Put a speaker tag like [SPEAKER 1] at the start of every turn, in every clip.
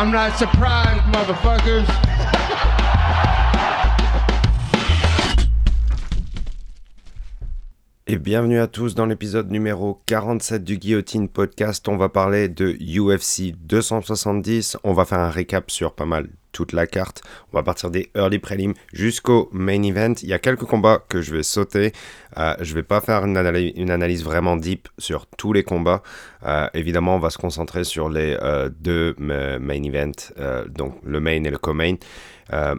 [SPEAKER 1] I'm not surprised, motherfuckers.
[SPEAKER 2] Et bienvenue à tous dans l'épisode numéro 47 du Guillotine Podcast. On va parler de UFC 270. On va faire un récap sur pas mal toute la carte. On va partir des early prelims jusqu'au main event. Il y a quelques combats que je vais sauter. Euh, je vais pas faire une, analyse, vraiment deep sur tous les combats. Euh, évidemment, on va se concentrer sur les euh, deux main events, donc le main et le co-main.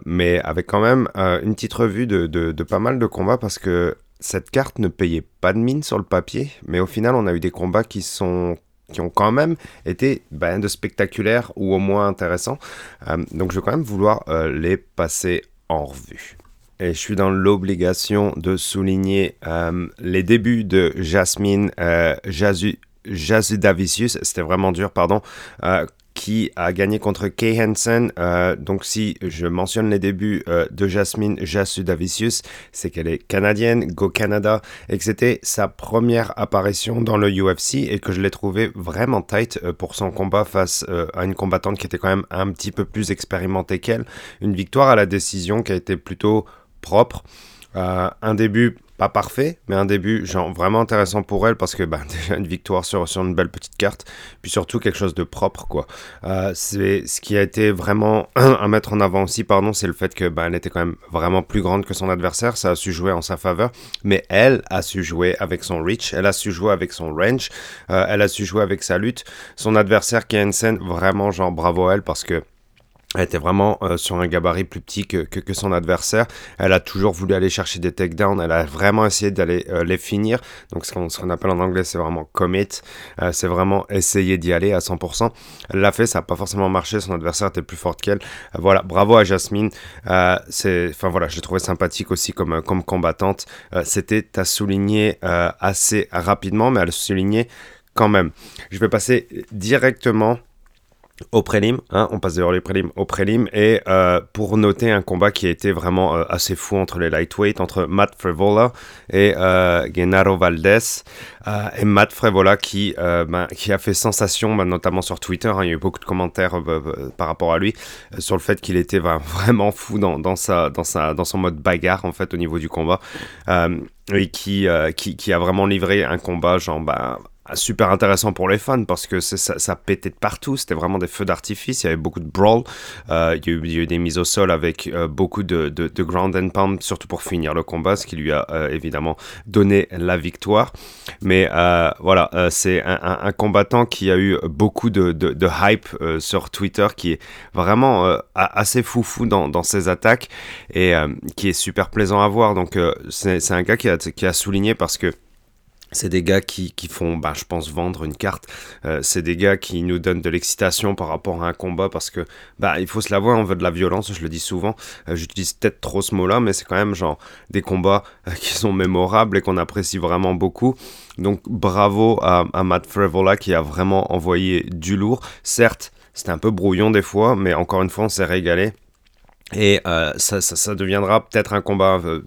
[SPEAKER 2] mais avec quand même une petite revue de, pas mal de combats parce que cette carte ne payait pas de mine sur le papier, mais au final, on a eu des combats qui sont qui ont quand même été ben, de spectaculaires ou au moins intéressants. Euh, donc je vais quand même vouloir euh, les passer en revue. Et je suis dans l'obligation de souligner euh, les débuts de Jasmine Jazu, Jazudavicius, c'était vraiment dur, pardon, qui a gagné contre Kay Hansen. Euh, donc si je mentionne les débuts euh, de Jasmine Jassudavicius, c'est qu'elle est canadienne, Go Canada, et que c'était sa première apparition dans le UFC et que je l'ai trouvé vraiment tight euh, pour son combat face à une combattante qui était quand même un petit peu plus expérimentée qu'elle. Une victoire à la décision qui a été plutôt propre. un début pas parfait, mais un début genre vraiment intéressant pour elle parce que bah, déjà une victoire sur, sur une belle petite carte, puis surtout quelque chose de propre quoi. Euh, c'est ce qui a été vraiment à mettre en avant aussi, pardon, c'est le fait que bah, elle était quand même vraiment plus grande que son adversaire, ça a su jouer en sa faveur, mais elle a su jouer avec son reach, elle a su jouer avec son range, euh, elle a su jouer avec sa lutte. Son adversaire qui a une scène vraiment genre bravo à elle parce que elle était vraiment euh, sur un gabarit plus petit que, que, son adversaire. Elle a toujours voulu aller chercher des takedowns. Elle a vraiment essayé d'aller euh, les finir. Donc ce qu'on appelle en anglais, c'est vraiment commit. Euh, c'est vraiment essayer d'y aller à 100%. Elle l'a fait, ça n'a pas forcément marché. Son adversaire était plus forte qu'elle. voilà, bravo à Jasmine. c'est, enfin voilà, je l'ai trouvé sympathique aussi comme, comme combattante. C'était à souligner assez rapidement, mais à le souligner quand même. Je vais passer directement au prélim, hein, on passe d'ailleurs les prélims au prélim, et euh, pour noter un combat qui a été vraiment euh, assez fou entre les lightweights, entre Matt Frevola et euh, Genaro Valdez, euh, et Matt Frevola qui, ben, qui a fait sensation, ben, notamment sur Twitter, hein, il y a eu beaucoup de commentaires par rapport à lui, sur le fait qu'il était ben, vraiment fou dans, dans, sa, dans, sa, dans son mode bagarre, en fait, au niveau du combat, et qui, qui, qui, a vraiment livré un combat, genre, ben, ah, super intéressant pour les fans parce que ça, pétait de partout, c'était vraiment des feux d'artifice, il y avait beaucoup de brawl, euh, il, y a eu, des mises au sol avec euh, beaucoup de, ground and pound, surtout pour finir le combat, ce qui lui a euh, évidemment donné la victoire. Mais voilà, c'est un, combattant qui a eu beaucoup de, hype sur Twitter, qui est vraiment assez foufou dans, dans ses attaques et qui est super plaisant à voir. Donc c'est un gars qui a souligné parce que c'est des gars qui, qui font, bah, je pense, vendre une carte. Euh, c'est des gars qui nous donnent de l'excitation par rapport à un combat parce que, bah, il faut se l'avouer, on veut de la violence, je le dis souvent. Euh, j'utilise peut-être trop ce mot-là, mais c'est quand même genre des combats euh, qui sont mémorables et qu'on apprécie vraiment beaucoup. Donc, bravo à, à Matt Frevola qui a vraiment envoyé du lourd. Certes, c'était un peu brouillon des fois, mais encore une fois, on s'est régalé. Et euh, ça, ça, deviendra peut-être un combat euh,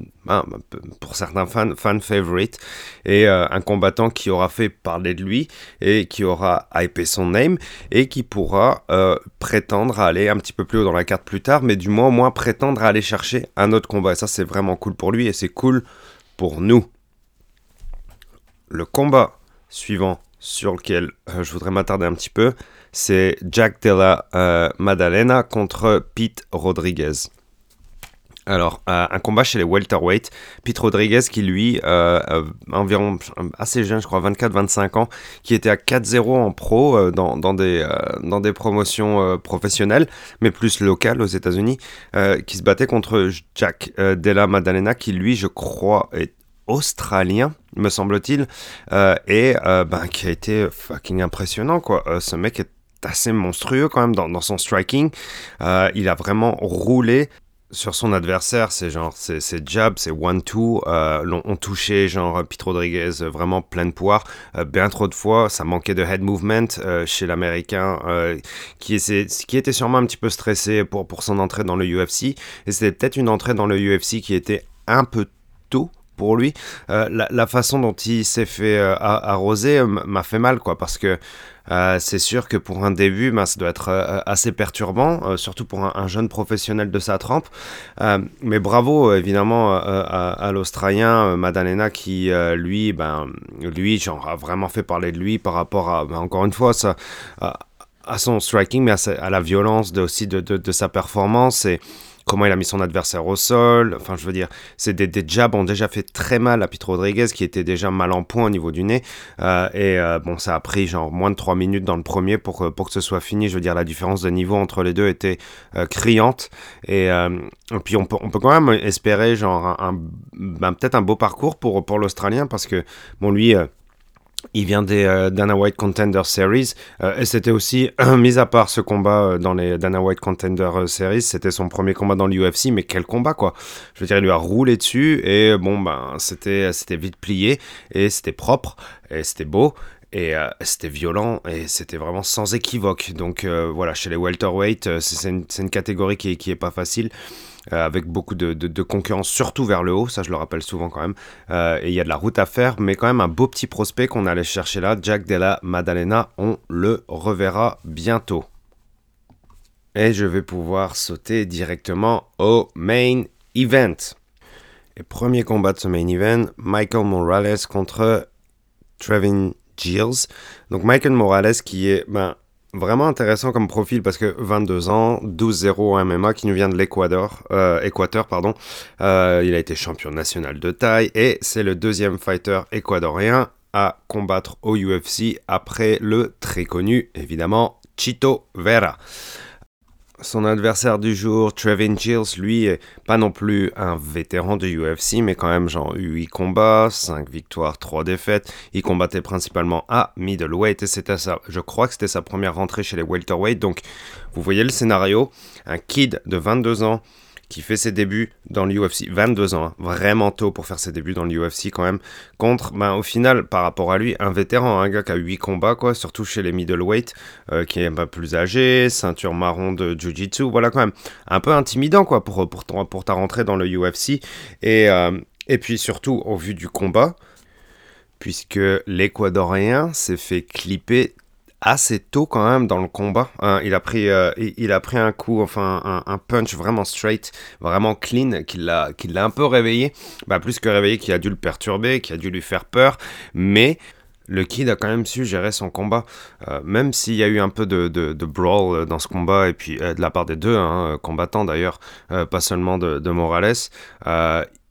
[SPEAKER 2] pour certains fans, fan favorite et euh, un combattant qui aura fait parler de lui et qui aura hypé son name et qui pourra prétendre à aller un petit peu plus haut dans la carte plus tard, mais du moins au moins prétendre à aller chercher un autre combat. Et ça, c'est vraiment cool pour lui et c'est cool pour nous. Le combat suivant sur lequel je voudrais m'attarder un petit peu, c'est Jack Della euh, Madalena contre Pete Rodriguez. Alors, euh, un combat chez les welterweight. Pete Rodriguez qui, lui, euh, environ assez jeune, je crois, 24-25 ans, qui était à 4-0 en pro dans, des, promotions professionnelles, mais plus locales aux États-Unis, qui se battait contre Jack Della Madalena, qui, lui, je crois, est australien, me semble-t-il, et ben, qui a été fucking impressionnant, quoi. ce mec est assez monstrueux quand même dans, son striking. Euh, il a vraiment roulé sur son adversaire, c'est genre, c'est jab, c'est one-two, euh, on touché genre Pete Rodriguez vraiment plein de pouvoir, euh, bien trop de fois, ça manquait de head movement euh, chez l'américain qui, qui était sûrement un petit peu stressé pour, pour son entrée dans le UFC, et c'était peut-être une entrée dans le UFC qui était un peu tôt pour lui. la, façon dont il s'est fait arroser m'a fait mal, quoi, parce que euh, c'est sûr que pour un début, ben, ça doit être euh, assez perturbant, euh, surtout pour un, jeune professionnel de sa trempe. mais bravo évidemment à, l'Australien Madalena qui, lui, ben, lui, genre, a vraiment fait parler de lui par rapport à, ben, encore une fois, à, son striking, mais à, la violence aussi de, de sa performance. Et, comment il a mis son adversaire au sol. Enfin, je veux dire, c'est des, jabs ont déjà fait très mal à Pete Rodriguez, qui était déjà mal en point au niveau du nez. Euh, et euh, bon, ça a pris genre moins de 3 minutes dans le premier pour, pour que ce soit fini. Je veux dire, la différence de niveau entre les deux était euh, criante. Et, puis, on peut, on peut quand même espérer genre un, ben, peut-être un beau parcours pour, pour l'Australien, parce que, bon, lui il vient des euh, Dana White Contender Series euh, et c'était aussi, mis à part ce combat euh, dans les Dana White Contender Series, c'était son premier combat dans l'UFC, mais quel combat quoi Je veux dire, il lui a roulé dessus et bon ben c'était vite plié et c'était propre et c'était beau et c'était violent et c'était vraiment sans équivoque. Donc voilà, chez les welterweight, c'est une, une, catégorie qui, qui est pas facile. Euh, avec beaucoup de, concurrence, surtout vers le haut, ça je le rappelle souvent quand même. Euh, et il y a de la route à faire, mais quand même un beau petit prospect qu'on allait chercher là, Jack Della Maddalena, on le reverra bientôt. Et je vais pouvoir sauter directement au main event. Et premier combat de ce main event, Michael Morales contre Trevin Gilles. Donc Michael Morales qui est ben, Vraiment intéressant comme profil parce que 22 ans, 12-0 en MMA qui nous vient de l'Équateur, euh, Équateur. Euh, il a été champion national de taille et c'est le deuxième fighter équatorien à combattre au UFC après le très connu évidemment Chito Vera. Son adversaire du jour, Trevin Gilles, lui, est pas non plus un vétéran de UFC, mais quand même, genre, 8 combats, 5 victoires, 3 défaites. Il combattait principalement à middleweight et c'était ça. Je crois que c'était sa première rentrée chez les welterweight. Donc, vous voyez le scénario. Un kid de 22 ans qui fait ses débuts dans l'UFC, 22 ans, hein, vraiment tôt pour faire ses débuts dans l'UFC quand même, contre, ben, au final, par rapport à lui, un vétéran, un gars qui a 8 combats, quoi, surtout chez les middleweight, euh, qui est un peu plus âgé, ceinture marron de Jiu-Jitsu, voilà quand même, un peu intimidant, quoi, pour, pour, pour ta rentrée dans le UFC, et, euh, et puis surtout, au vu du combat, puisque l'Équadorien s'est fait clipper assez tôt quand même dans le combat. Hein. il, a pris, euh, il, a pris un coup, enfin un, punch vraiment straight, vraiment clean, qui l'a un peu réveillé. Bah, plus que réveillé, qui a dû le perturber, qui a dû lui faire peur. Mais le kid a quand même su gérer son combat, euh, même s'il y a eu un peu de, brawl euh, dans ce combat, et puis de la part des deux hein, combattants d'ailleurs, pas seulement de, de Morales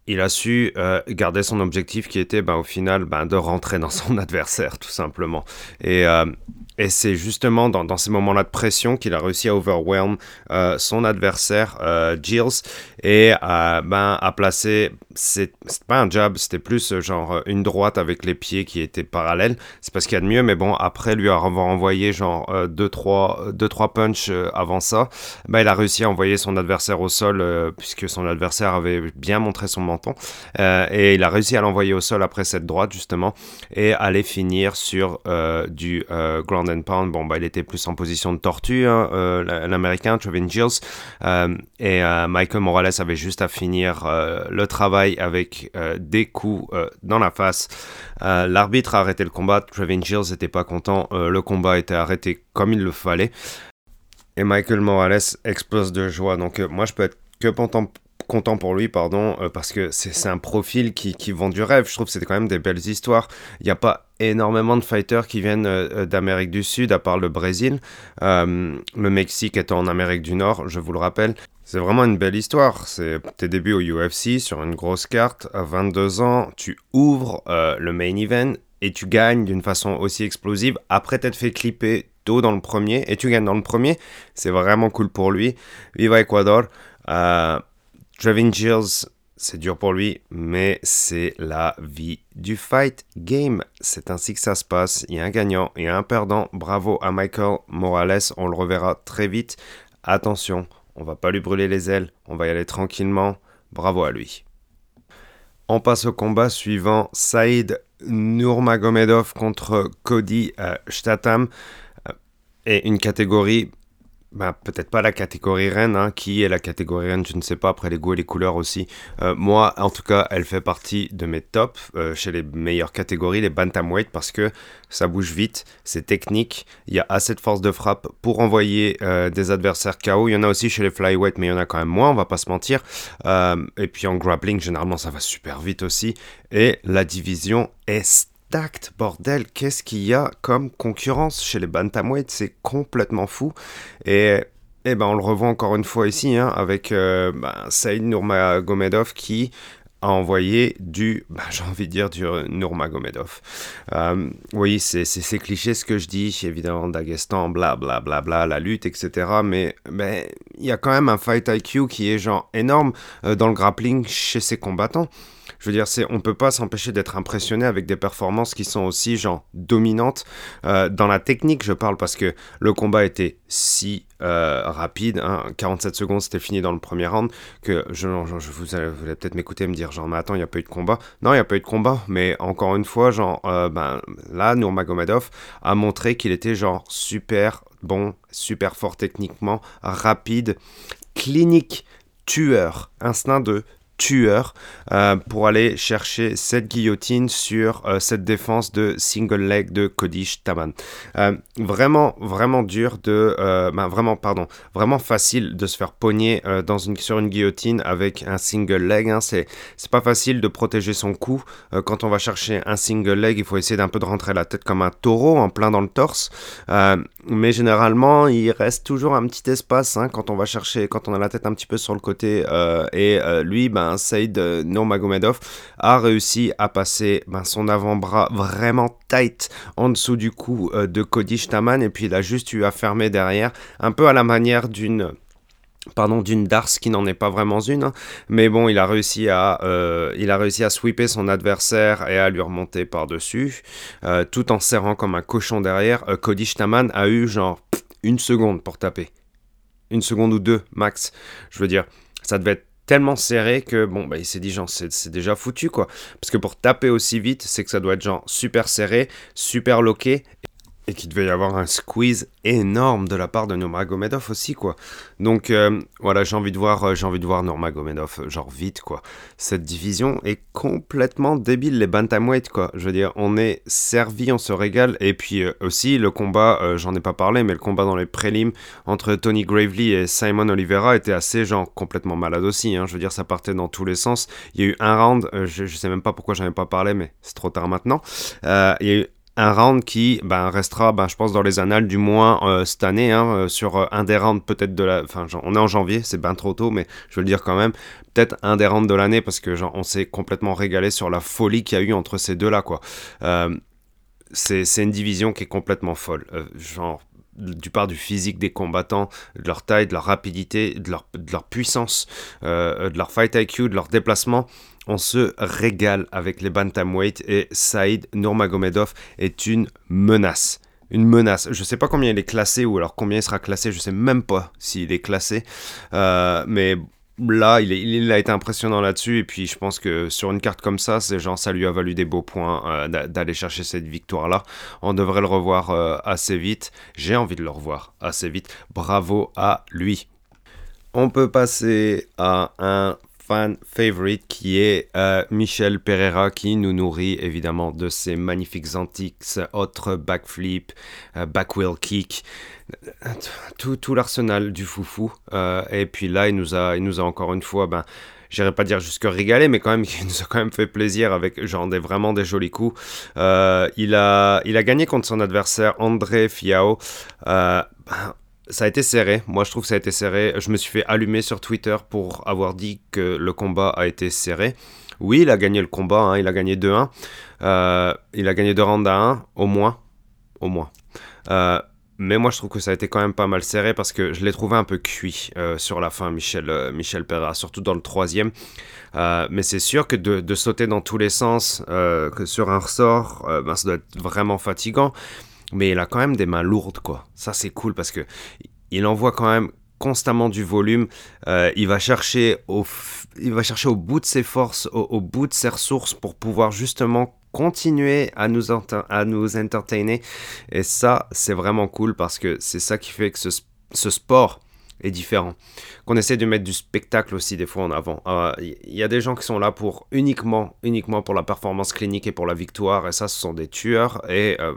[SPEAKER 2] il a su garder son objectif qui était bah, au final bah, de rentrer dans son adversaire tout simplement. Et, et c'est justement dans, ces moments-là de pression qu'il a réussi à overwhelm euh, son adversaire, euh, et ben, à placer. C'est pas un jab, c'était plus euh, genre une droite avec les pieds qui étaient parallèles. C'est parce qu'il y a de mieux, mais bon, après lui avoir envoyé genre 2-3 deux, trois, punch avant ça, ben, il a réussi à envoyer son adversaire au sol, puisque son adversaire avait bien montré son menton. et il a réussi à l'envoyer au sol après cette droite, justement, et aller finir sur du grand pound, bon, bah, il était plus en position de tortue, hein, euh, l'américain, Trevin Gilles. Euh, et euh, Michael Morales avait juste à finir le travail avec des coups dans la face. L'arbitre a arrêté le combat. Trevin Gilles n'était pas content. le combat était arrêté comme il le fallait. Et Michael Morales explose de joie. Donc, moi, je peux être que content content pour lui, pardon, euh, parce que c'est un profil qui, qui, vend du rêve. Je trouve que c'était quand même des belles histoires. Il n'y a pas énormément de fighters qui viennent euh, euh, d'Amérique du Sud, à part le Brésil. le Mexique étant en Amérique du Nord, je vous le rappelle. C'est vraiment une belle histoire. C'est tes débuts au UFC sur une grosse carte. À 22 ans, tu ouvres le main event et tu gagnes d'une façon aussi explosive après t'être fait clipper tôt dans le premier et tu gagnes dans le premier. C'est vraiment cool pour lui. Viva Ecuador. Trevin c'est dur pour lui, mais c'est la vie du fight game. C'est ainsi que ça se passe. Il y a un gagnant et un perdant. Bravo à Michael Morales. On le reverra très vite. Attention, on va pas lui brûler les ailes. On va y aller tranquillement. Bravo à lui. On passe au combat suivant. Saïd Nurmagomedov contre Cody euh, Statham. Euh, et une catégorie bah, peut-être pas la catégorie reine, hein. qui est la catégorie reine, je ne sais pas, après les goûts et les couleurs aussi. Euh, moi, en tout cas, elle fait partie de mes tops euh, chez les meilleures catégories, les bantamweight, parce que ça bouge vite, c'est technique, il y a assez de force de frappe pour envoyer euh, des adversaires KO. Il y en a aussi chez les flyweight, mais il y en a quand même moins, on va pas se mentir. et puis en grappling, généralement, ça va super vite aussi. Et la division est bordel, qu'est-ce qu'il y a comme concurrence chez les bantamweight C'est complètement fou. Et, eh ben, on le revoit encore une fois ici, hein, avec euh, ben, Saïd Nurmagomedov qui a envoyé du, ben, j'ai envie de dire, du Nurmagomedov. Euh, oui, c'est cliché ce que je dis, évidemment, Dagestan, bla bla bla bla, la lutte, etc. Mais ben, il y a quand même un fight IQ qui est genre énorme euh, dans le grappling chez ces combattants. Je veux dire, c'est, on peut pas s'empêcher d'être impressionné avec des performances qui sont aussi genre dominantes euh, dans la technique. Je parle parce que le combat était si euh, rapide, 47 hein, secondes, c'était fini dans le premier round que je, je vous allez, peut-être m'écouter me dire genre mais attends, il n'y a pas eu de combat. Non, il n'y a pas eu de combat, mais encore une fois, genre euh, ben là, Nurmagomedov a montré qu'il était genre super bon, super fort techniquement, rapide, clinique, tueur, instinct de tueur euh, pour aller chercher cette guillotine sur euh, cette défense de single leg de Kodish Taman. Euh, vraiment, vraiment dur de, ben, vraiment, pardon, vraiment facile de se faire pogner dans une, sur une guillotine avec un single leg. Hein. C'est, c'est pas facile de protéger son cou quand on va chercher un single leg. Il faut essayer d'un peu de rentrer la tête comme un taureau en plein dans le torse. mais généralement, il reste toujours un petit espace hein, quand on va chercher, quand on a la tête un petit peu sur le côté. et lui, ben ben, Saïd euh, Nurmagomedov a réussi à passer ben, son avant-bras vraiment tight en dessous du cou euh, de Cody Staman et puis il a juste eu à fermer derrière, un peu à la manière d'une pardon d'une Dars qui n'en est pas vraiment une hein. mais bon il a réussi à euh, il a réussi à sweeper son adversaire et à lui remonter par dessus tout en serrant comme un cochon derrière. Cody Staman a eu genre une seconde pour taper. Une seconde ou deux max. Je veux dire ça devait être tellement serré que bon bah il s'est dit genre c'est déjà foutu quoi. Parce que pour taper aussi vite c'est que ça doit être genre super serré super loqué et qu'il devait y avoir un squeeze énorme de la part de Nurmagomedov aussi quoi. Donc euh, voilà, j'ai envie de voir euh, j'ai envie de voir euh, genre vite quoi. Cette division est complètement débile les bantamweight quoi. Je veux dire, on est servi, on se régale et puis aussi le combat, j'en ai pas parlé mais le combat dans les prélims entre Tony Gravely et Simon Oliveira était assez genre complètement malade aussi hein. Je veux dire, ça partait dans tous les sens. Il y a eu un round, je, je sais même pas pourquoi j'en ai pas parlé mais c'est trop tard maintenant. il y a eu un round qui ben, restera, ben, je pense, dans les annales du moins euh, cette année, hein, euh, sur euh, un des rounds peut-être de la... Enfin, on est en janvier, c'est bien trop tôt, mais je veux le dire quand même, peut-être un des rounds de l'année, parce que genre, on s'est complètement régalé sur la folie qu'il y a eu entre ces deux-là, quoi. c'est une division qui est complètement folle. genre, du part du physique des combattants, de leur taille, de leur rapidité, de leur, de leur puissance, de leur fight IQ, de leur déplacement on se régale avec les bantamweight et Saïd Nurmagomedov est une menace. Une menace. Je ne sais pas combien il est classé ou alors combien il sera classé. Je ne sais même pas s'il est classé. Euh, mais là, il, a été impressionnant là-dessus. Et puis, je pense que sur une carte comme ça, c'est genre, ça lui a valu des beaux points euh, d'aller chercher cette victoire-là. On devrait le revoir euh, assez vite. J'ai envie de le revoir assez vite. Bravo à lui. On peut passer à un fan favorite qui est euh, Michel Pereira qui nous nourrit évidemment de ses magnifiques antiques, autres backflip, euh, backwheel kick, tout, tout l'arsenal du foufou. Euh, et puis là, il nous a, il nous a encore une fois, ben, j'irai pas dire jusque régalé, mais quand même, il nous a quand même fait plaisir avec genre des, vraiment des jolis coups. il, a, il a gagné contre son adversaire André Fiao. Ben, ça a été serré. Moi, je trouve que ça a été serré. Je me suis fait allumer sur Twitter pour avoir dit que le combat a été serré. Oui, il a gagné le combat. Hein. il a gagné 2-1. Euh, il a gagné 2 rounds à 1, au moins. Au moins. Euh, mais moi, je trouve que ça a été quand même pas mal serré parce que je l'ai trouvé un peu cuit euh, sur la fin, Michel, Michel Perra, surtout dans le troisième. mais c'est sûr que de, sauter dans tous les sens que sur un ressort, ben, ça doit être vraiment fatigant mais il a quand même des mains lourdes, quoi. Ça, c'est cool parce que il envoie quand même constamment du volume. Euh, il, va chercher au, il va chercher au bout de ses forces, au, bout de ses ressources pour pouvoir justement continuer à nous, à nous entertainer. Et ça, c'est vraiment cool parce que c'est ça qui fait que ce ce sport est différent. Qu'on essaie de mettre du spectacle aussi des fois en avant. Il euh, y a des gens qui sont là pour uniquement, uniquement pour la performance clinique et pour la victoire, et ça, ce sont des tueurs, et euh,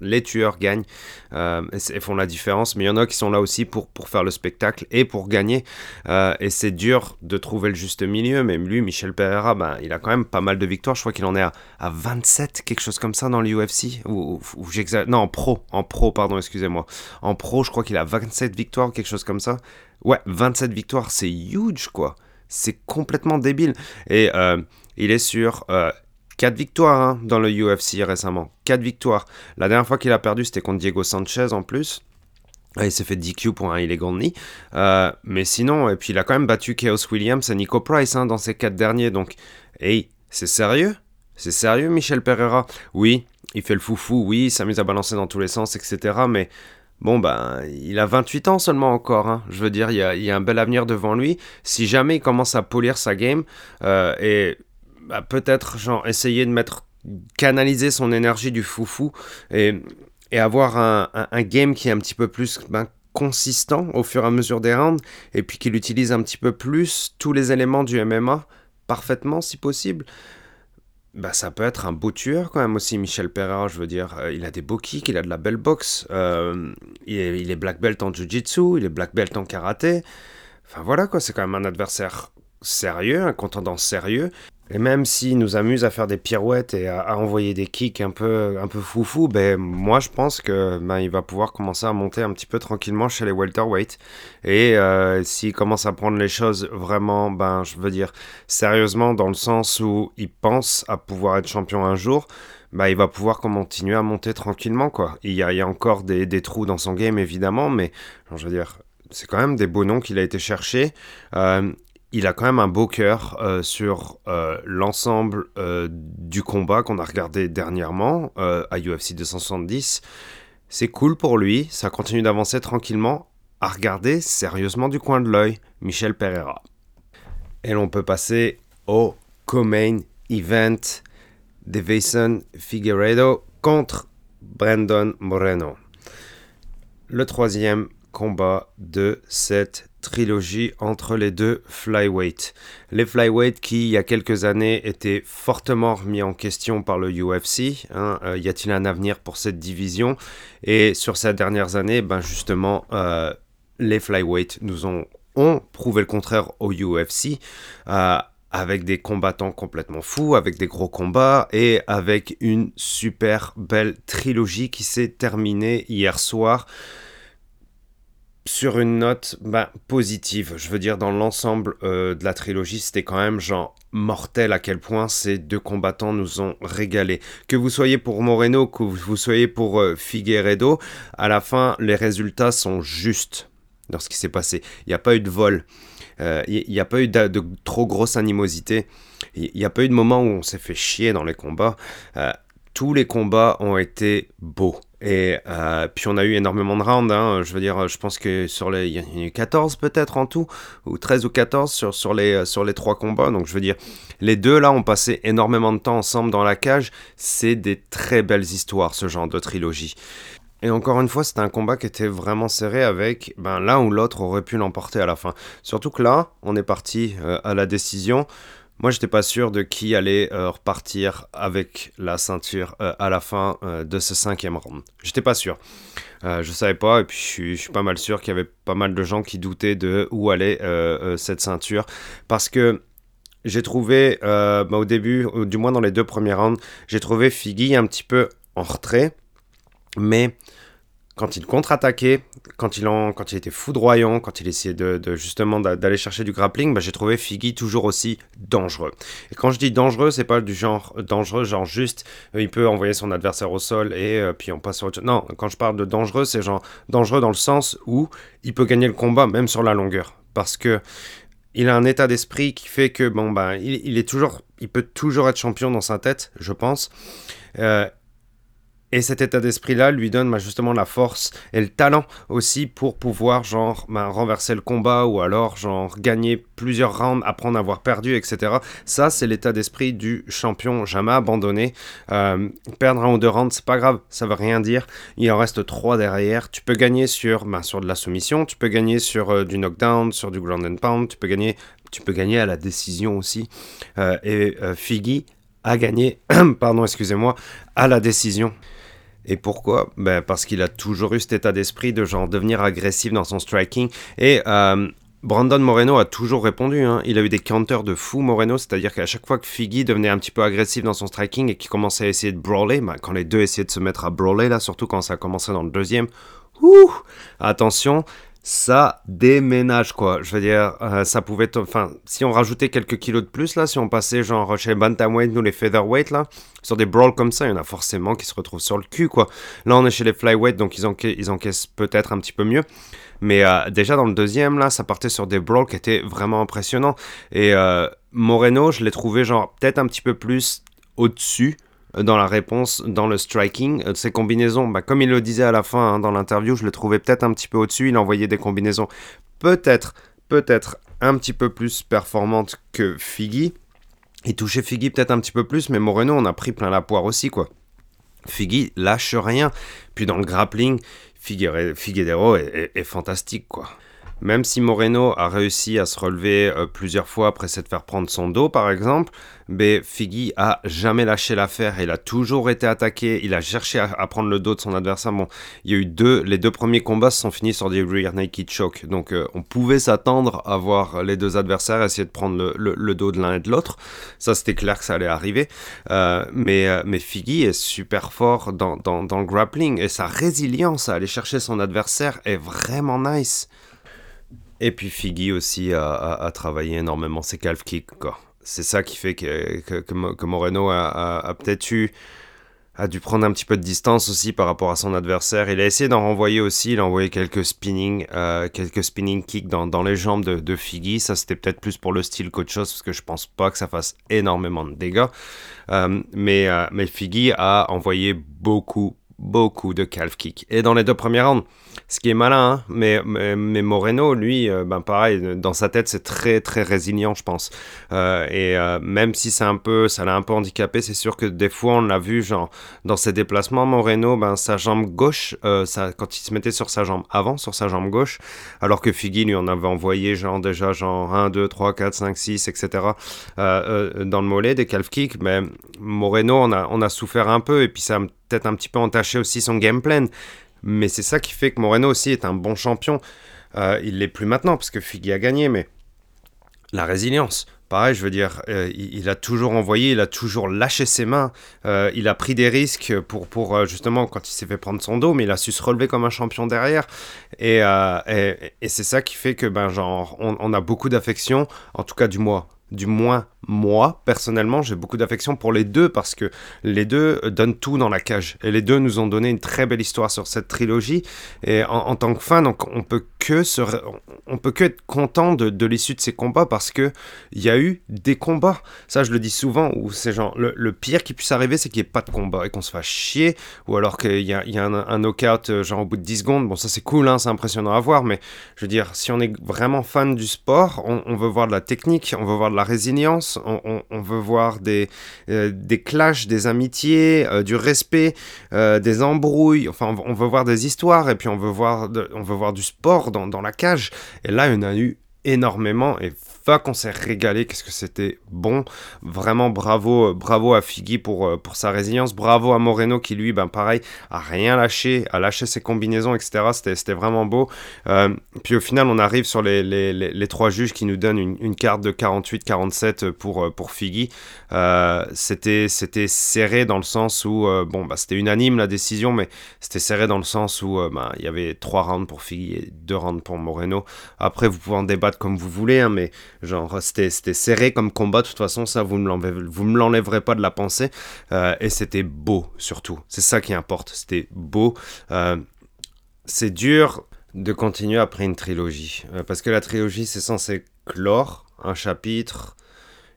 [SPEAKER 2] les tueurs gagnent euh, et, font la différence, mais il y en a qui sont là aussi pour, pour faire le spectacle et pour gagner. Euh, et c'est dur de trouver le juste milieu, même lui, Michel Pereira, ben, il a quand même pas mal de victoires. Je crois qu'il en est à, à, 27, quelque chose comme ça dans l'UFC. Ou, ou, non, en pro, en pro, pardon, excusez-moi. En pro, je crois qu'il a 27 victoires, quelque chose comme ça. Ouais, 27 victoires, c'est huge, quoi. C'est complètement débile. Et euh, il est sur 4 victoires hein, dans le UFC récemment. 4 victoires. La dernière fois qu'il a perdu, c'était contre Diego Sanchez en plus. il s'est fait DQ pour un illegal knee. Euh, mais sinon, et puis il a quand même battu Chaos Williams et Nico Price hein, dans ces 4 derniers. Donc, hey, c'est sérieux? C'est sérieux, Michel Pereira? Oui, il fait le foufou, oui, il s'amuse à balancer dans tous les sens, etc. Mais bon, ben, il a 28 ans seulement encore. Hein. Je veux dire, il y, a, il y, a, un bel avenir devant lui. Si jamais il commence à polir sa game, euh, et bah, peut-être genre essayer de mettre canaliser son énergie du foufou et, et avoir un, un, game qui est un petit peu plus ben, consistant au fur et à mesure des rounds et puis qu'il utilise un petit peu plus tous les éléments du MMA parfaitement si possible. Bah, ça peut être un beau tueur quand même aussi, Michel Pereira, je veux dire. Euh, il a des beaux kicks, il a de la belle boxe, euh, il, est, il, est, black belt en jiu-jitsu, il est black belt en karaté. Enfin voilà quoi, c'est quand même un adversaire sérieux, un contendant sérieux. Et même s'il nous amuse à faire des pirouettes et à, envoyer des kicks un peu, un peu foufou, ben, moi je pense que ben, il va pouvoir commencer à monter un petit peu tranquillement chez les welterweight. Et euh, s'il commence à prendre les choses vraiment, ben, je veux dire, sérieusement, dans le sens où il pense à pouvoir être champion un jour, ben, il va pouvoir continuer à monter tranquillement. Quoi. Il, y a, il y a encore des, des, trous dans son game, évidemment, mais je veux dire, c'est quand même des beaux noms qu'il a été chercher. Euh, il a quand même un beau cœur euh, sur euh, l'ensemble euh, du combat qu'on a regardé dernièrement à UFC 270. C'est cool pour lui, ça continue d'avancer tranquillement à regarder sérieusement du coin de l'œil Michel Pereira. Et l'on peut passer au co-main event Devison Figueredo contre Brandon Moreno. Le troisième combat de cette trilogie entre les deux flyweight. Les flyweight qui, il y a quelques années, étaient fortement remis en question par le UFC. Hein. Euh, y a-t-il un avenir pour cette division? Et sur ces dernières années, ben justement, euh, les flyweight nous ont, ont, prouvé le contraire au UFC. Euh, avec des combattants complètement fous, avec des gros combats et avec une super belle trilogie qui s'est terminée hier soir sur une note bah, positive. Je veux dire, dans l'ensemble euh, de la trilogie, c'était quand même genre mortel à quel point ces deux combattants nous ont régalé. Que vous soyez pour Moreno, que vous soyez pour euh, Figueredo, à la fin, les résultats sont justes dans ce qui s'est passé. Il n'y a pas eu de vol. Euh, il n'y a pas eu de, trop grosse animosité. Il n'y a pas eu de moment où on s'est fait chier dans les combats. tous les combats ont été beaux. Et euh, puis on a eu énormément de rounds, hein. je veux dire, je pense que sur les... Il y a eu 14 peut-être en tout, ou 13 ou 14 sur, sur, les, sur les trois combats, donc je veux dire, les deux là ont passé énormément de temps ensemble dans la cage, c'est des très belles histoires ce genre de trilogie. Et encore une fois, c'était un combat qui était vraiment serré avec ben, l'un ou l'autre aurait pu l'emporter à la fin. Surtout que là, on est parti euh, à la décision. Moi, j'étais pas sûr de qui allait euh, repartir avec la ceinture euh, à la fin euh, de ce cinquième round. J'étais pas sûr. je savais pas, et puis je suis, pas mal sûr qu'il y avait pas mal de gens qui doutaient de où allait cette ceinture. Parce que j'ai trouvé, bah, au début, du moins dans les deux premiers rounds, j'ai trouvé Figgy un petit peu en retrait. Mais quand il contre-attaquait, quand il, en, quand il était foudroyant, quand il essayait de, justement d'aller chercher du grappling, bah, j'ai trouvé Figgy toujours aussi dangereux. Et quand je dis dangereux, c'est pas du genre dangereux, genre juste euh, il peut envoyer son adversaire au sol et euh, puis on passe sur. Non, quand je parle de dangereux, c'est genre dangereux dans le sens où il peut gagner le combat même sur la longueur. Parce que il a un état d'esprit qui fait que bon bah il, est toujours, il peut toujours être champion dans sa tête, je pense. Euh, Et cet état d'esprit-là lui donne bah, justement la force et le talent aussi pour pouvoir genre bah, renverser le combat ou alors genre gagner plusieurs rounds après en avoir perdu, etc. Ça, c'est l'état d'esprit du champion, jamais abandonné. Euh, perdre un ou deux rounds, c'est pas grave, ça veut rien dire. Il en reste trois derrière. Tu peux gagner sur, bah, sur de la soumission, tu peux gagner sur euh, du knockdown, sur du ground and pound, tu peux gagner, tu peux gagner à la décision aussi. Euh, et Figgy a gagné, pardon, excusez-moi, à la décision. Et pourquoi? Ben Parce qu'il a toujours eu cet état d'esprit de genre devenir agressif dans son striking. Et euh, Brandon Moreno a toujours répondu. Hein. Il a eu des counters de fou Moreno, c'est-à-dire qu'à chaque fois que Figgy devenait un petit peu agressif dans son striking et qu'il commençait à essayer de brawler, ben, quand les deux essayaient de se mettre à brawler, là, surtout quand ça a commencé dans le deuxième, attention, ça déménage quoi. Je veux dire, euh, ça pouvait, enfin, si on rajoutait quelques kilos de plus là, si on passait genre chez bantamweight nous les featherweight là, sur des brawls comme ça, il y en a forcément qui se retrouvent sur le cul quoi. Là on est chez les flyweight donc ils, ils encaissent peut-être un petit peu mieux. Mais euh, déjà dans le deuxième là, ça partait sur des brawls qui étaient vraiment impressionnants. Et euh, Moreno, je l'ai trouvé genre peut-être un petit peu plus au-dessus dans la réponse, dans le striking. Euh, ces combinaisons, bah, comme il le disait à la fin hein, dans l'interview, je le trouvais peut-être un petit peu au-dessus. Il envoyait des combinaisons peut-être, peut-être un petit peu plus performantes que Figgy. Il touchait Figgy peut-être un petit peu plus, mais Moreno, on a pris plein la poire aussi, quoi. Figgy lâche rien. Puis dans le grappling, Figueroa est, est fantastique, quoi. Même si Moreno a réussi à se relever euh, plusieurs fois après s'être fait prendre son dos, par exemple, mais Figgy a jamais lâché l'affaire. Il a toujours été attaqué. Il a cherché à, prendre le dos de son adversaire. Bon, il y a eu deux, les deux premiers combats se sont finis sur des rear naked choke. Donc, euh, on pouvait s'attendre à voir les deux adversaires essayer de prendre le, dos de l'un et de l'autre. Ça, c'était clair que ça allait arriver. Euh, mais, mais Figgy est super fort dans, dans, dans le grappling et sa résilience à aller chercher son adversaire est vraiment nice. Et puis Figgy aussi a, travaillé énormément ses calf kicks. C'est ça qui fait que, que, Moreno a, peut-être eu a dû prendre un petit peu de distance aussi par rapport à son adversaire. Il a essayé d'en renvoyer aussi, il a envoyé quelques spinning, euh, quelques spinning kicks dans, dans, les jambes de, de Figgy. Ça, c'était peut-être plus pour le style qu'autre chose, parce que je pense pas que ça fasse énormément de dégâts. Euh, mais, euh, mais Figgy a envoyé beaucoup, beaucoup de calf kicks. Et dans les deux premières rounds, ce qui est malin, hein, mais, mais, Moreno, lui, euh, ben pareil, dans sa tête, c'est très très résilient, je pense. Euh, et euh, même si c'est un peu, ça l'a un peu handicapé, c'est sûr que des fois, on l'a vu, genre, dans ses déplacements, Moreno, ben, sa jambe gauche, ça, quand il se mettait sur sa jambe avant, sur sa jambe gauche, alors que Figgy lui en avait envoyé, genre, déjà, genre, 1, 2, 3, 4, 5, 6, etc., dans le mollet, des calf kicks, mais Moreno, on a, on a souffert un peu, et puis ça a peut-être un petit peu entaché aussi son game plan. Mais c'est ça qui fait que Moreno aussi est un bon champion. Euh, il l'est plus maintenant parce que Figgy a gagné, mais la résilience. Pareil, je veux dire, euh, il, a toujours envoyé, il a toujours lâché ses mains, euh, il a pris des risques pour, pour justement quand il s'est fait prendre son dos, mais il a su se relever comme un champion derrière. Et, c'est ça qui fait que, ben, genre, on, on a beaucoup d'affection, en tout cas du moins, du moins moi, personnellement, j'ai beaucoup d'affection pour les deux parce que les deux donnent tout dans la cage. Et les deux nous ont donné une très belle histoire sur cette trilogie. Et en, tant que fan, donc, on peut que on peut que être content de, l'issue de ces combats parce que il y a eu des combats. Ça, je le dis souvent, où c'est genre le, pire qui puisse arriver, c'est qu'il n'y ait pas de combat et qu'on se fasse chier, ou alors qu'il y a, y a un, knockout euh, genre au bout de 10 secondes. Bon, ça c'est cool, hein, c'est impressionnant à voir, mais je veux dire, si on est vraiment fan du sport, on veut voir de la technique, on veut voir de la résilience on, veut voir des, euh, des clashs, des amitiés, euh, du respect, euh, des embrouilles, enfin on, veut voir des histoires et puis on veut voir, on veut voir du sport dans, la cage. Et là, en a eu énormément et qu'on s'est régalé, qu'est-ce que c'était bon. Vraiment bravo, bravo à Figgy pour, euh, pour sa résilience, bravo à Moreno qui lui, ben pareil, a rien lâché, a lâché ses combinaisons, etc. C'était vraiment beau. Euh, puis au final, on arrive sur les, les, les, trois juges qui nous donnent une, carte de 48-47 pour, euh, pour Figgy. c'était serré dans le sens où, bon, bah, c'était unanime la décision, mais c'était serré dans le sens où ben, il y avait trois rounds pour Figgy et deux rounds pour Moreno. Après, vous pouvez en débattre comme vous voulez, hein, mais Genre, c'était serré comme combat, de toute façon, ça, vous ne me l'enlèverez pas de la pensée. Euh, et c'était beau, surtout. C'est ça qui importe. C'était beau. Euh, c'est dur de continuer après une trilogie. Euh, parce que la trilogie, c'est censé clore un chapitre,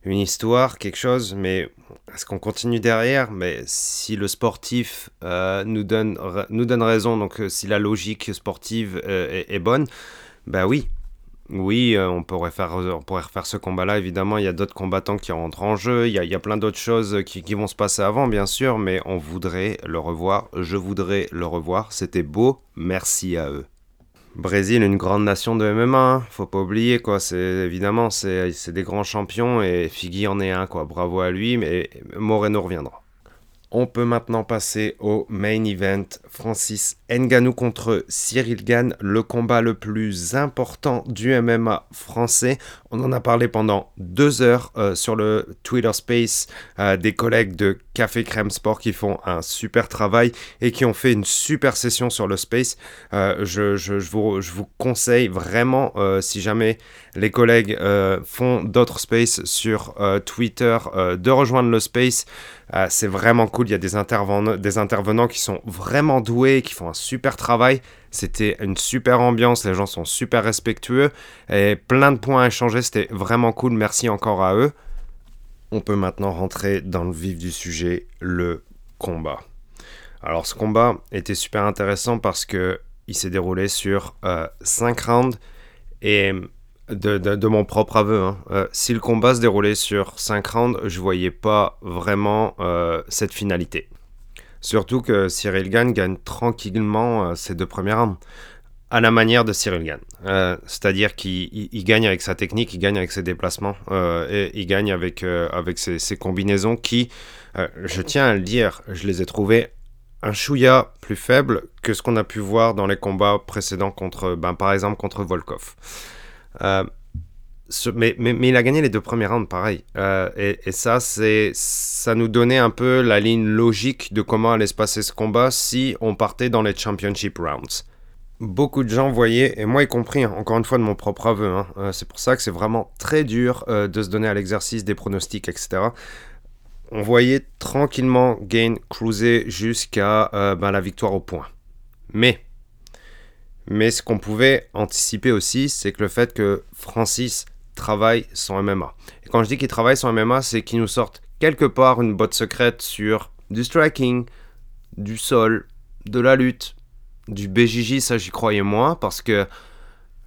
[SPEAKER 2] une histoire, quelque chose, mais est-ce qu'on continue derrière? Mais si le sportif nous, donne, nous donne raison, donc si la logique sportive euh, est, bonne, bah oui. Oui, on, pourrait faire, on pourrait refaire ce combat-là, évidemment. Il y a d'autres combattants qui rentrent en jeu. Il y a, il y a plein d'autres choses qui, qui, vont se passer avant, bien sûr, mais on voudrait le revoir. Je voudrais le revoir. C'était beau. Merci à eux. Brésil, une grande nation de MMA, hein. faut pas oublier quoi. C'est évidemment c'est des grands champions et Figui en est un quoi. Bravo à lui, mais Moreno reviendra. On peut maintenant passer au main event. Francis Nganou contre Cyril Gann, le combat le plus important du MMA français. On en a parlé pendant deux heures euh, sur le Twitter Space euh, des collègues de Café Crème Sport qui font un super travail et qui ont fait une super session sur le Space. Euh, je, vous, je, vous, conseille vraiment, si jamais les collègues font d'autres Space sur Twitter, de rejoindre le Space. C'est vraiment cool. Il y a des, intervenants, des intervenants qui sont vraiment doués, qui font un super travail. C'était une super ambiance, les gens sont super respectueux et plein de points à échanger, c'était vraiment cool. Merci encore à eux. On peut maintenant rentrer dans le vif du sujet, le combat. Alors ce combat était super intéressant parce que il s'est déroulé sur 5 euh, rounds et de, mon propre aveu, hein. euh, si le combat se déroulait sur 5 rounds, je voyais pas vraiment euh, cette finalité. Surtout que Cyril Gann gagne tranquillement euh, ses deux premières rounds. À la manière de Cyril Gann. C'est-à-dire qu'il gagne avec sa technique, il gagne avec ses déplacements, et il gagne avec, avec ses, combinaisons qui, je tiens à le dire, je les ai trouvées un chouïa plus faible que ce qu'on a pu voir dans les combats précédents contre, ben, par exemple, contre Volkov mais, mais, il a gagné les deux premiers rounds, pareil. Euh, et, ça, c'est, ça nous donnait un peu la ligne logique de comment allait se passer ce combat si on partait dans les championship rounds. Beaucoup de gens voyaient, et moi y compris, hein, encore une fois de mon propre aveu, hein, euh, c'est pour ça que c'est vraiment très dur euh, de se donner à l'exercice des pronostics, etc. On voyait tranquillement Gain cruiser jusqu'à ben, la victoire au point. Mais mais ce qu'on pouvait anticiper aussi, c'est que le fait que Francis travaille son MMA. Et quand je dis qu'il travaille son MMA, c'est qu'il nous sorte quelque part une botte secrète sur du striking, du sol, de la lutte, du BJJ, ça j'y croyais moins, parce que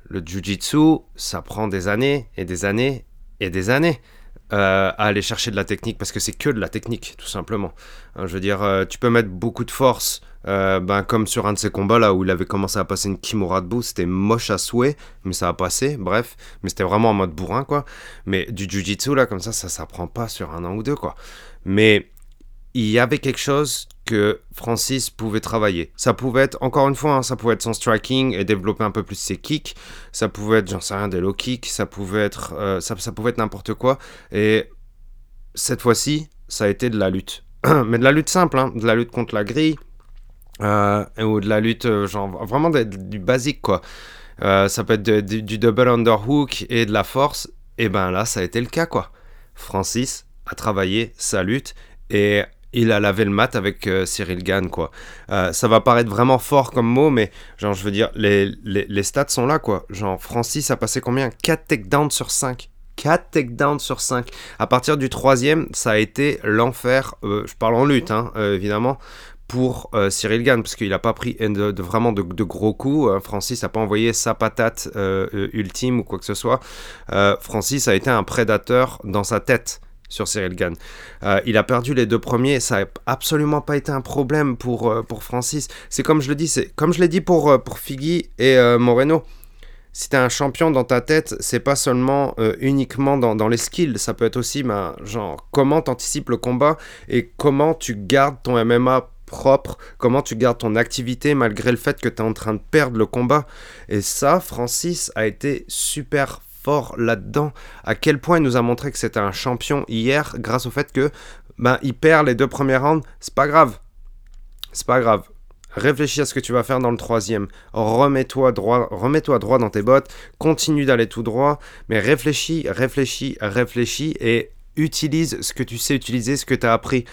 [SPEAKER 2] le Jiu-Jitsu, ça prend des années et des années et des années. Euh, à aller chercher de la technique parce que c'est que de la technique tout simplement. Hein, je veux dire, euh, tu peux mettre beaucoup de force, euh, ben, comme sur un de ces combats là où il avait commencé à passer une Kimura debout, c'était moche à souhait, mais ça a passé, bref, mais c'était vraiment en mode bourrin quoi. Mais du Jiu-Jitsu là, comme ça, ça s'apprend pas sur un an ou deux quoi. Mais il y avait quelque chose que Francis pouvait travailler. Ça pouvait être, encore une fois, hein, ça pouvait être son striking et développer un peu plus ses kicks. Ça pouvait être, j'en sais rien, des low kicks. Ça pouvait être, euh, ça, ça, pouvait être n'importe quoi. Et cette fois-ci, ça a été de la lutte. Mais de la lutte simple, hein, de la lutte contre la grille. Euh, ou de la lutte, euh, genre vraiment du basique quoi. ça peut être du double underhook et de la force. Et ben là, ça a été le cas quoi. Francis a travaillé sa lutte et il a lavé le mat avec euh, Cyril Gann, quoi. Euh, ça va paraître vraiment fort comme mot, mais genre, je veux dire, les, les, stats sont là, quoi. Genre, Francis a passé combien? 4 takedowns sur 5. 4 takedowns sur 5. À partir du troisième, ça a été l'enfer. Euh, je parle en lutte, hein, évidemment pour Cyril Gann, parce qu'il n'a pas pris vraiment de, gros coups. Francis n'a pas envoyé sa patate ultime ou quoi que ce soit. Francis a été un prédateur dans sa tête sur Cyril Gann. Euh, il a perdu les deux premiers, ça n'a absolument pas été un problème pour, euh, pour Francis. C'est comme je le dis, c'est comme je l'ai dit pour, euh, pour Figui et Moreno. Si tu es un champion dans ta tête, c'est pas seulement uniquement dans, les skills, ça peut être aussi ben, genre comment tu anticipes le combat et comment tu gardes ton MMA comment tu gardes ton activité malgré le fait que tu es en train de perdre le combat. Et ça, Francis a été super fort là-dedans. À quel point il nous a montré que c'était un champion hier grâce au fait que ben, il perd les deux premières rounds. C'est pas grave. C'est pas grave. Réfléchis à ce que tu vas faire dans le troisième. Remets-toi droit, remets-toi droit dans tes bottes. Continue d'aller tout droit. Mais réfléchis, réfléchis, réfléchis et utilise ce que tu sais utiliser, ce que tu as appris.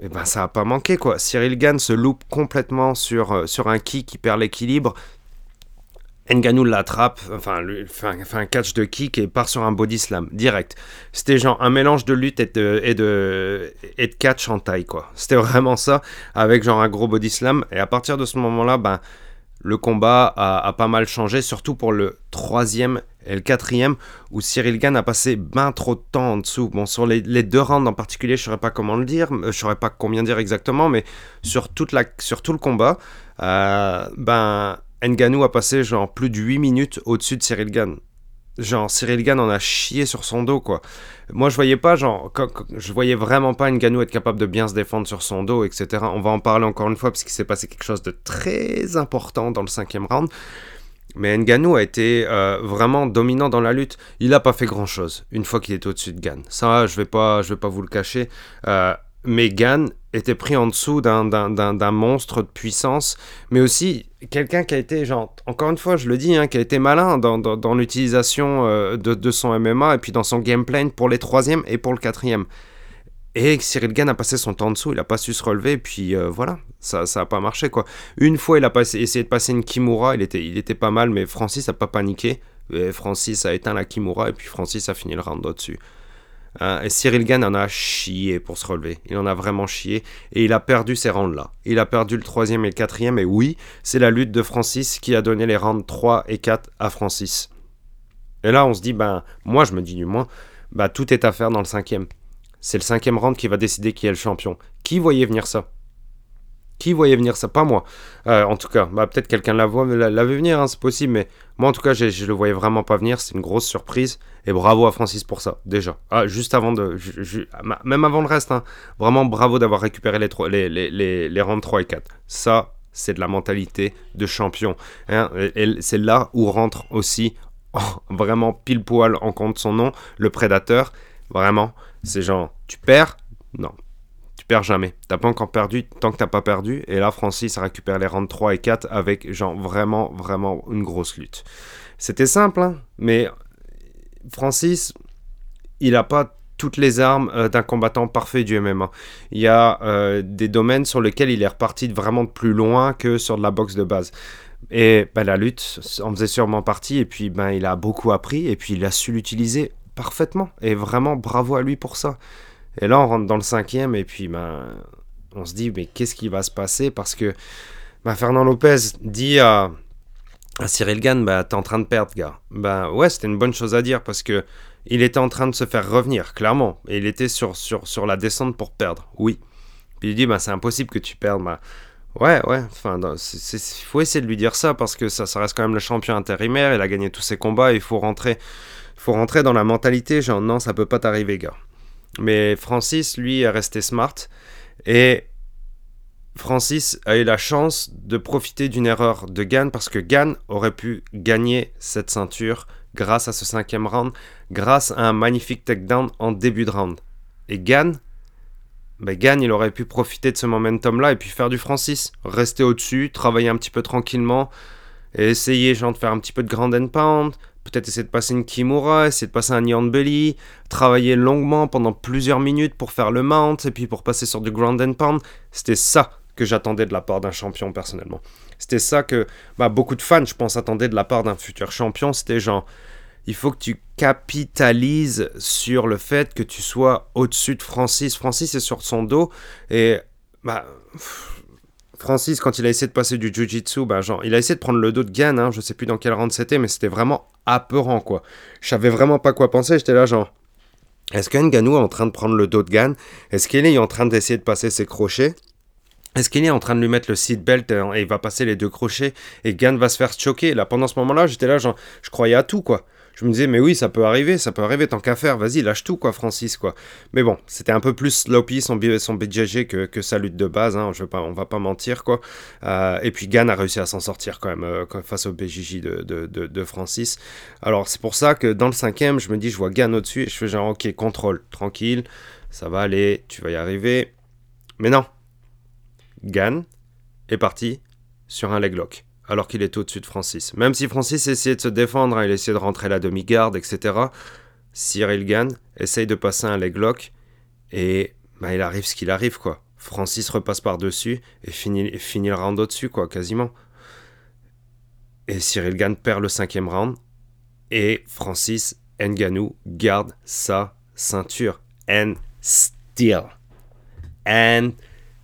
[SPEAKER 2] Et eh ben ça a pas manqué quoi. Cyril Gann se loupe complètement sur, euh, sur un kick qui perd l'équilibre Nganou l'attrape, enfin, lui, fait, un, catch de kick et part sur un body slam direct. C'était genre un mélange de lutte et de, et de, et de catch en taille, quoi. C'était vraiment ça, avec genre un gros body slam. Et à partir de ce moment-là, ben, le combat a, a, pas mal changé, surtout pour le troisième et le quatrième, où Cyril Gann a passé ben trop de temps en dessous. Bon, sur les, deux rounds en particulier, je ne saurais pas comment le dire, je ne saurais pas combien dire exactement, mais sur, toute la, sur tout le combat, euh, ben Nganou a passé genre plus de 8 minutes au-dessus de Cyril Gann. Genre, Cyril Gann en a chié sur son dos, quoi. Moi, je voyais pas, genre, je voyais vraiment pas Nganou être capable de bien se défendre sur son dos, etc. On va en parler encore une fois, parce qu'il s'est passé quelque chose de très important dans le cinquième round. Mais Nganou a été euh, vraiment dominant dans la lutte. Il n'a pas fait grand-chose une fois qu'il est au-dessus de Gann. Ça, je vais pas, je vais pas vous le cacher. Euh, mais Gann était pris en dessous d'un monstre de puissance, mais aussi quelqu'un qui a été, genre, encore une fois, je le dis, hein, qui a été malin dans, dans, dans l'utilisation euh, de, de, son MMA et puis dans son gameplay pour les troisièmes et pour le quatrième. Et Cyril Gann a passé son temps dessous, il a pas su se relever, et puis euh, voilà, ça ça a pas marché quoi. Une fois, il a passé, essayé de passer une Kimura, il était, il était pas mal, mais Francis a pas paniqué. Et Francis a éteint la Kimura, et puis Francis a fini le round au-dessus. Hein, et Cyril Gann en a chié pour se relever. Il en a vraiment chié. Et il a perdu ces rounds-là. Il a perdu le troisième et le quatrième. Et oui, c'est la lutte de Francis qui a donné les rounds 3 et 4 à Francis. Et là, on se dit, ben, moi, je me dis du moins, ben, tout est à faire dans le cinquième. C'est le cinquième round qui va décider qui est le champion. Qui voyait venir ça? Qui voyait venir ça? Pas moi. Euh, en tout cas, bah, peut-être quelqu'un l'avait venir, hein, c'est possible, mais moi en tout cas, je, je le voyais vraiment pas venir. C'est une grosse surprise. Et bravo à Francis pour ça, déjà. Ah, juste avant de. Je, même avant le reste, hein, vraiment bravo d'avoir récupéré les, les, les, les, les rounds 3 et 4. Ça, c'est de la mentalité de champion. Hein, c'est là où rentre aussi, oh, vraiment pile poil en compte son nom, le prédateur. Vraiment, c'est genre, tu perds? Non, tu perds jamais. T'as pas encore perdu tant que t'as pas perdu. Et là, Francis récupère les rounds 3 et 4 avec genre vraiment, vraiment une grosse lutte. C'était simple, hein, mais Francis, il n'a pas toutes les armes euh, d'un combattant parfait du MMA. Il y a euh, des domaines sur lesquels il est reparti vraiment de plus loin que sur de la boxe de base. Et ben, la lutte en faisait sûrement partie, et puis ben, il a beaucoup appris, et puis il a su l'utiliser parfaitement. Et vraiment, bravo à lui pour ça. Et là, on rentre dans le cinquième, et puis ben, on se dit, mais qu'est-ce qui va se passer? Parce que ben, Fernand Lopez dit à, à Cyril Gann, bah, t'es en train de perdre, gars. Ben ouais, c'était une bonne chose à dire, parce que il était en train de se faire revenir, clairement. Et il était sur, sur, sur la descente pour perdre, oui. Puis il dit, bah, c'est impossible que tu perdes. Bah, ouais, ouais, enfin, il faut essayer de lui dire ça, parce que ça, ça reste quand même le champion intérimaire, il a gagné tous ses combats, il faut rentrer, faut rentrer dans la mentalité, genre, non, ça peut pas t'arriver, gars. Mais Francis, lui, est resté smart. Et Francis a eu la chance de profiter d'une erreur de Gann parce que Gann aurait pu gagner cette ceinture grâce à ce cinquième round, grâce à un magnifique takedown en début de round. Et Gann, ben il aurait pu profiter de ce momentum-là et puis faire du Francis, rester au-dessus, travailler un petit peu tranquillement et essayer de faire un petit peu de grand and pound, peut-être essayer de passer une Kimura, essayer de passer un Neon Belly, travailler longuement pendant plusieurs minutes pour faire le mount et puis pour passer sur du ground and pound. C'était ça que j'attendais de la part d'un champion personnellement. C'était ça que bah, beaucoup de fans, je pense, attendaient de la part d'un futur champion. C'était genre, il faut que tu capitalises sur le fait que tu sois au-dessus de Francis. Francis est sur son dos et bah, Francis, quand il a essayé de passer du Jiu-Jitsu, bah, genre, il a essayé de prendre le dos de Gann, hein, je sais plus dans quel round c'était, mais c'était vraiment apeurant, quoi. Je savais vraiment pas quoi penser, j'étais là, genre, est-ce qu'Nganou est en train de prendre le dos de Gann Est-ce qu'il est en train d'essayer de passer ses crochets? Est-ce qu'il est en train de lui mettre le seatbelt et il va passer les deux crochets et Gann va se faire choquer? Là, pendant ce moment-là, j'étais là, genre, je croyais à tout, quoi je me disais, mais oui, ça peut arriver, ça peut arriver, tant qu'à faire, vas-y, lâche tout, quoi, Francis, quoi. Mais bon, c'était un peu plus sloppy son, son BJJ que, sa lutte de base, hein, je on va pas mentir, quoi. Euh, et puis Gann a réussi à s'en sortir quand même euh, face au BJJ de Francis. Alors, c'est pour ça que dans le cinquième, je me dis, je vois Gann au-dessus et je fais genre, ok, contrôle, tranquille, ça va aller, tu vas y arriver. Mais non, Gann est parti sur un leg lock alors qu'il est au-dessus de Francis. Même si Francis essayait de se défendre, hein, il essayait de rentrer la demi-garde, etc. Cyril Gann essaye de passer un leg lock et bah, il arrive ce qu'il arrive, quoi. Francis repasse par-dessus et finit, le round au-dessus, quoi, quasiment. Et Cyril Gann perd le cinquième round. Et Francis Ngannou garde sa ceinture. And still. And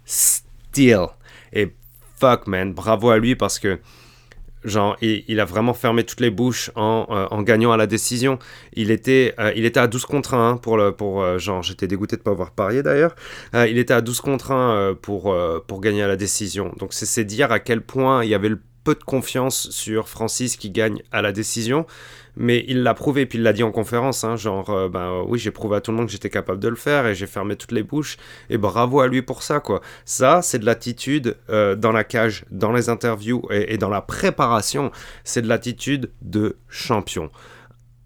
[SPEAKER 2] still. Et fuck, man, bravo à lui parce que genre il, a vraiment fermé toutes les bouches en, euh, gagnant à la décision. Il était, euh, à 12 contre 1 pour le pour euh, genre j'étais dégoûté de pas avoir parié d'ailleurs. il était à 12 contre 1 pour pour gagner à la décision. Donc c'est dire à quel point il y avait le peu de confiance sur Francis qui gagne à la décision mais il l'a prouvé, puis il l'a dit en conférence, hein, genre, ben oui, j'ai prouvé à tout le monde que j'étais capable de le faire et j'ai fermé toutes les bouches, et bravo à lui pour ça, quoi. Ça, c'est de l'attitude euh, dans la cage, dans les interviews et, dans la préparation, c'est de l'attitude de champion.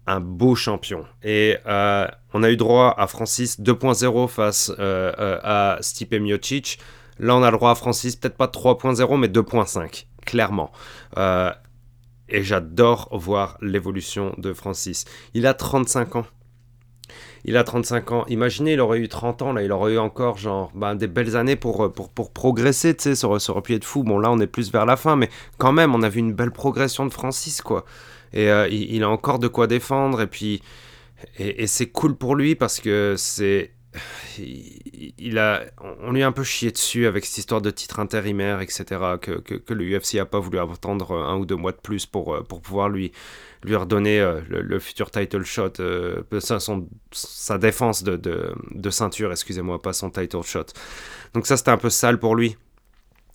[SPEAKER 2] Un beau champion. Et euh, on a eu droit à Francis 2.0 face à Stipe Miocic. Là, on a le droit à Francis, peut-être pas 3.0, mais 2.5, clairement. Et j'adore voir l'évolution de Francis. Il a 35 ans. Il a 35 ans. Imaginez, il aurait eu 30 ans, là, il aurait eu encore genre ben, des belles années pour, pour, pour progresser, tu sais, sur, sur pied de fou. Bon, là, on est plus vers la fin, mais quand même, on a vu une belle progression de Francis, quoi. Et euh, il, a encore de quoi défendre, et puis. et c'est cool pour lui parce que c'est il a, on lui a un peu chié dessus avec cette histoire de titre intérimaire, etc., que, le UFC a pas voulu attendre un ou deux mois de plus pour, euh, pour pouvoir lui, lui redonner euh, le, futur title shot, euh, son, sa défense de, de, ceinture, excusez-moi, pas son title shot. Donc ça, c'était un peu sale pour lui.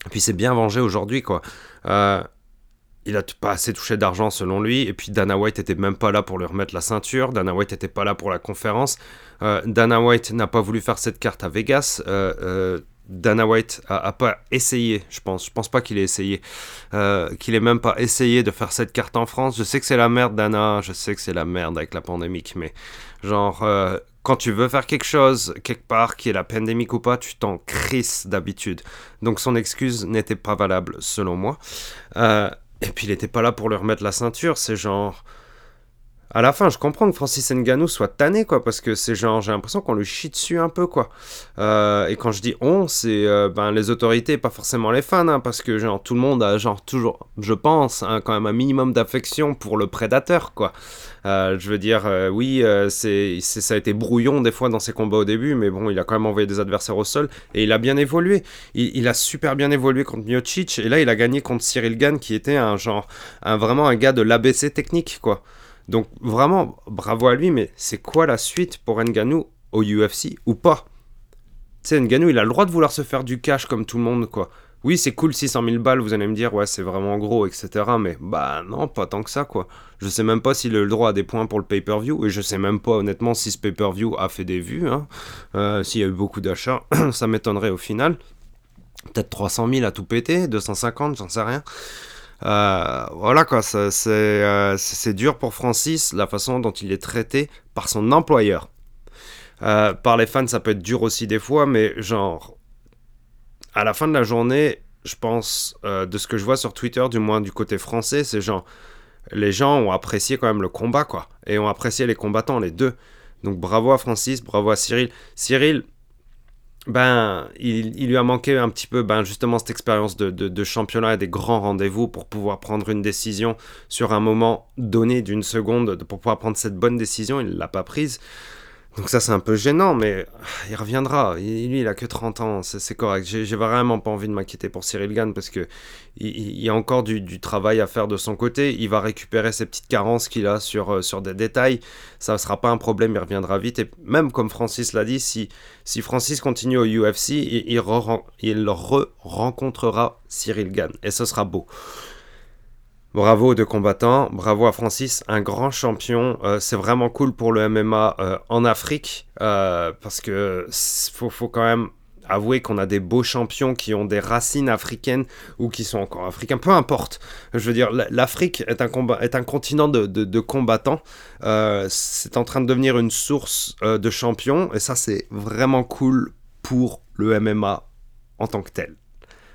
[SPEAKER 2] Et puis c'est bien vengé aujourd'hui, quoi il a pas assez touché d'argent selon lui. Et puis Dana White était même pas là pour lui remettre la ceinture. Dana White n'était pas là pour la conférence. Euh, Dana White n'a pas voulu faire cette carte à Vegas. Euh, euh, Dana White a, pas essayé, je pense. Je pense pas qu'il ait essayé. qu'il ait même pas essayé de faire cette carte en France. Je sais que c'est la merde, Dana. Je sais que c'est la merde avec la pandémie. Mais genre, quand tu veux faire quelque chose, quelque part, qui est la pandémique ou pas, tu t'en crisses d'habitude. Donc son excuse n'était pas valable, selon moi. Et puis il était pas là pour lui remettre la ceinture, c'est genre à la fin, je comprends que Francis Ngannou soit tanné, quoi, parce que c'est genre, j'ai l'impression qu'on lui chie dessus un peu, quoi. Euh, et quand je dis on, c'est euh, ben, les autorités, pas forcément les fans, hein, parce que genre tout le monde a genre toujours, je pense, hein, quand même un minimum d'affection pour le prédateur, quoi. Euh, je veux dire, oui, c'est, ça a été brouillon des fois dans ses combats au début, mais bon, il a quand même envoyé des adversaires au sol et il a bien évolué. Il, il a super bien évolué contre Miocic et là, il a gagné contre Cyril Gann, qui était un genre, un, vraiment un gars de l'ABC technique, quoi. Donc vraiment, bravo à lui, mais c'est quoi la suite pour Nganou au UFC ou pas? Tu sais, Nganou, il a le droit de vouloir se faire du cash comme tout le monde, quoi. Oui, c'est cool, 600 000 balles, vous allez me dire, ouais, c'est vraiment gros, etc. Mais bah non, pas tant que ça, quoi. Je sais même pas s'il a le droit à des points pour le pay-per-view, et je sais même pas, honnêtement, si ce pay-per-view a fait des vues. Hein. Euh, s'il y a eu beaucoup d'achats, ça m'étonnerait au final. Peut-être 300 000 à tout péter, 250, j'en sais rien. Euh, voilà quoi, euh, c'est dur pour Francis la façon dont il est traité par son employeur. Euh, par les fans, ça peut être dur aussi des fois, mais genre, à la fin de la journée, je pense, de ce que je vois sur Twitter, du moins du côté français, c'est genre, les gens ont apprécié quand même le combat, quoi, et ont apprécié les combattants, les deux. Donc bravo à Francis, bravo à Cyril. Cyril, ben, il, lui a manqué un petit peu ben, justement cette expérience de, championnat et des grands rendez-vous pour pouvoir prendre une décision sur un moment donné d'une seconde, pour pouvoir prendre cette bonne décision, il ne l'a pas prise. Donc ça c'est un peu gênant, mais il reviendra. lui il a que 30 ans, c'est correct. J'ai vraiment pas envie de m'inquiéter pour Cyril Gann parce que il, y a encore du, travail à faire de son côté. Il va récupérer ses petites carences qu'il a sur, euh, sur des détails. Ça ne sera pas un problème, il reviendra vite. Et même comme Francis l'a dit, si, si Francis continue au UFC, il, il, il re-rencontrera Cyril Gann. Et ce sera beau. Bravo aux deux combattants, bravo à Francis, un grand champion. Euh, c'est vraiment cool pour le MMA euh, en Afrique euh, parce que faut, faut quand même avouer qu'on a des beaux champions qui ont des racines africaines ou qui sont encore africains, peu importe. Je veux dire, l'Afrique est un, combat, est un continent de, de combattants. c'est en train de devenir une source de champions et ça, c'est vraiment cool pour le MMA en tant que tel.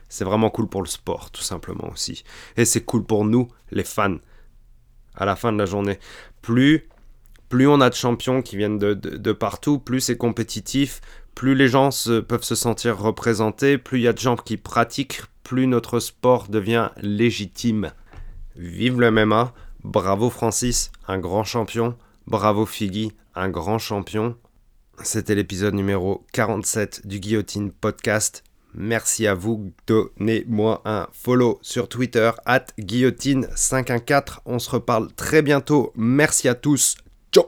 [SPEAKER 2] C'est vraiment cool pour le sport, tout simplement aussi. Et c'est cool pour nous, les fans, à la fin de la journée. Plus, plus on a de champions qui viennent de, partout, plus c'est compétitif, plus les gens peuvent se sentir représentés, plus il y a de gens qui pratiquent, plus notre sport devient légitime. Vive le MMA. Bravo Francis, un grand champion. Bravo Figgy, un grand champion. C'était l'épisode numéro 47 du Guillotine Podcast. Merci à vous. Donnez-moi un follow sur Twitter, at guillotine514. On se reparle très bientôt. Merci à tous. Ciao!